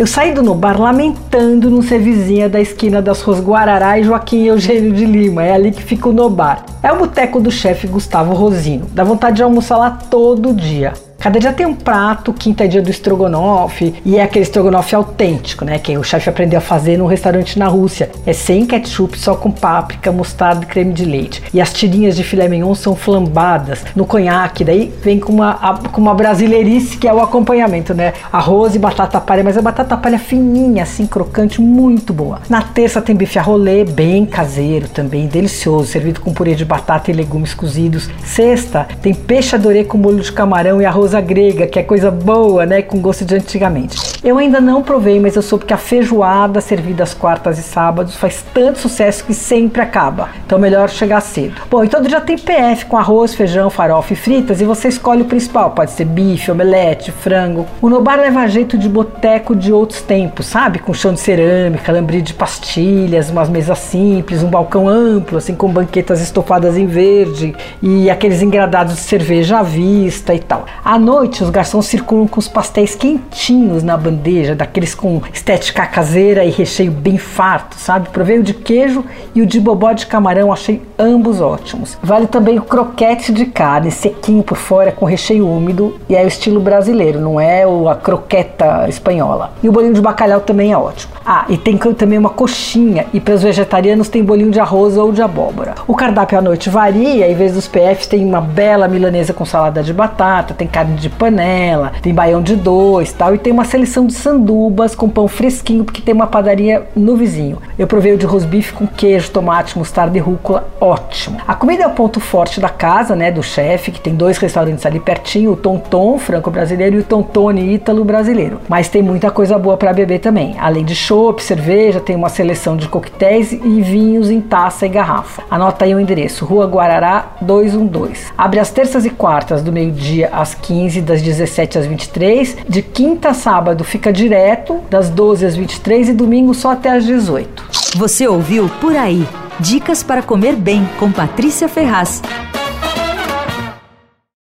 Eu saí do Nobar lamentando não ser vizinha da esquina das ruas Guarará e Joaquim Eugênio de Lima. É ali que fica o Nobar. É o boteco do chefe Gustavo Rosino. Dá vontade de almoçar lá todo dia. Cada dia tem um prato, quinta é dia do estrogonofe, e é aquele estrogonofe autêntico, né? Que o chefe aprendeu a fazer num restaurante na Rússia. É sem ketchup, só com páprica, mostarda e creme de leite. E as tirinhas de filé mignon são flambadas no conhaque, daí vem com uma, com uma brasileirice que é o acompanhamento, né? Arroz e batata palha, mas a batata palha fininha, assim, crocante, muito boa. Na terça tem bife a rolê, bem caseiro também, delicioso, servido com purê de batata e legumes cozidos. Sexta tem peixe adorê com molho de camarão e arroz coisa grega, que é coisa boa, né, com gosto de antigamente. Eu ainda não provei, mas eu soube que a feijoada servida às quartas e sábados faz tanto sucesso que sempre acaba. Então melhor chegar cedo. Bom, então já tem PF com arroz, feijão, farofa e fritas e você escolhe o principal. Pode ser bife, omelete, frango. O Nobar leva jeito de boteco de outros tempos, sabe? Com chão de cerâmica, lambril de pastilhas, umas mesas simples, um balcão amplo, assim, com banquetas estofadas em verde e aqueles engradados de cerveja à vista e tal. À noite, os garçons circulam com os pastéis quentinhos na bandeja, daqueles com estética caseira e recheio bem farto, sabe? Provei o de queijo e o de bobó de camarão, achei ambos ótimos. Vale também o croquete de carne, sequinho por fora, com recheio úmido, e é o estilo brasileiro, não é a croqueta espanhola. E o bolinho de bacalhau também é ótimo. Ah, e tem também uma coxinha, e para os vegetarianos tem bolinho de arroz ou de abóbora. O cardápio à noite varia, em vez dos PFs tem uma bela milanesa com salada de batata, tem carne de panela, tem baião de dois tal, e tem uma seleção de sandubas com pão fresquinho, porque tem uma padaria no vizinho. Eu provei o de rosbife com queijo, tomate, mostarda e rúcula, ótimo. A comida é o ponto forte da casa, né, do chefe, que tem dois restaurantes ali pertinho, o Tonton, franco-brasileiro, e o Tontone, ítalo-brasileiro. Mas tem muita coisa boa para beber também. Além de chopp, cerveja, tem uma seleção de coquetéis e vinhos em taça e garrafa. Anota aí o endereço, Rua Guarará 212. Abre às terças e quartas, do meio-dia às 15, das 17 às 23. De quinta a sábado fica direto, das 12 às 23 e domingo só até às 18. Você ouviu Por Aí. Dicas para comer bem com Patrícia Ferraz.